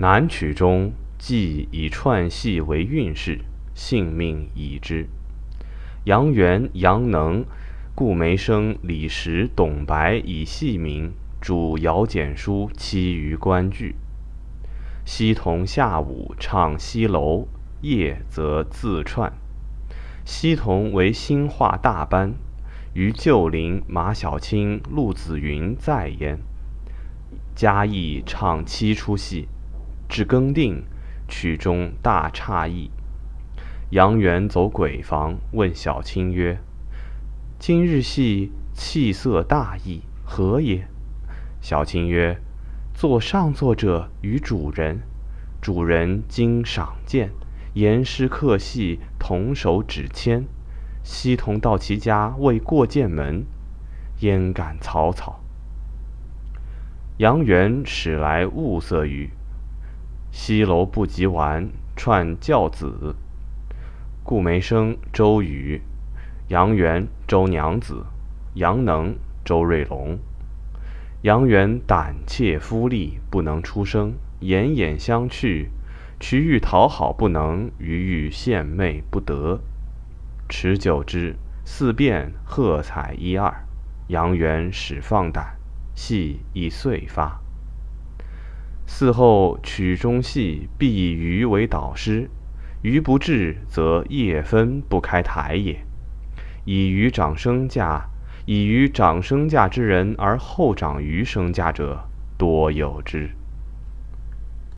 南曲中既以串戏为运势，性命已知。杨元、杨能、顾梅生、李石、董白以戏名主姚简书七余关剧。西同下午唱西楼，夜则自串。西同为新画大班，于旧林马小青、陆子云在焉。嘉义唱七出戏，至更定，曲中大诧异。杨元走鬼房，问小青曰：“今日戏气色大异，何也？”小青曰：“坐上座者与主人，主人今赏鉴，言师客戏同手指签。西同到其家未过见门，焉敢草草？”杨元使来物色于，西楼不及完，串教子。顾梅生、周瑜、杨元、周娘子、杨能、周瑞龙。杨元胆怯夫力，不能出声，奄奄相觑。渠欲讨好不能，余欲献媚不得。持久之，四变喝彩一二。杨元始放胆，戏亦遂发。嗣后曲中戏必以鱼为导师。鱼不至，则夜分不开台也。以鱼长生价，以鱼长生价之人而后长鱼生价者，多有之。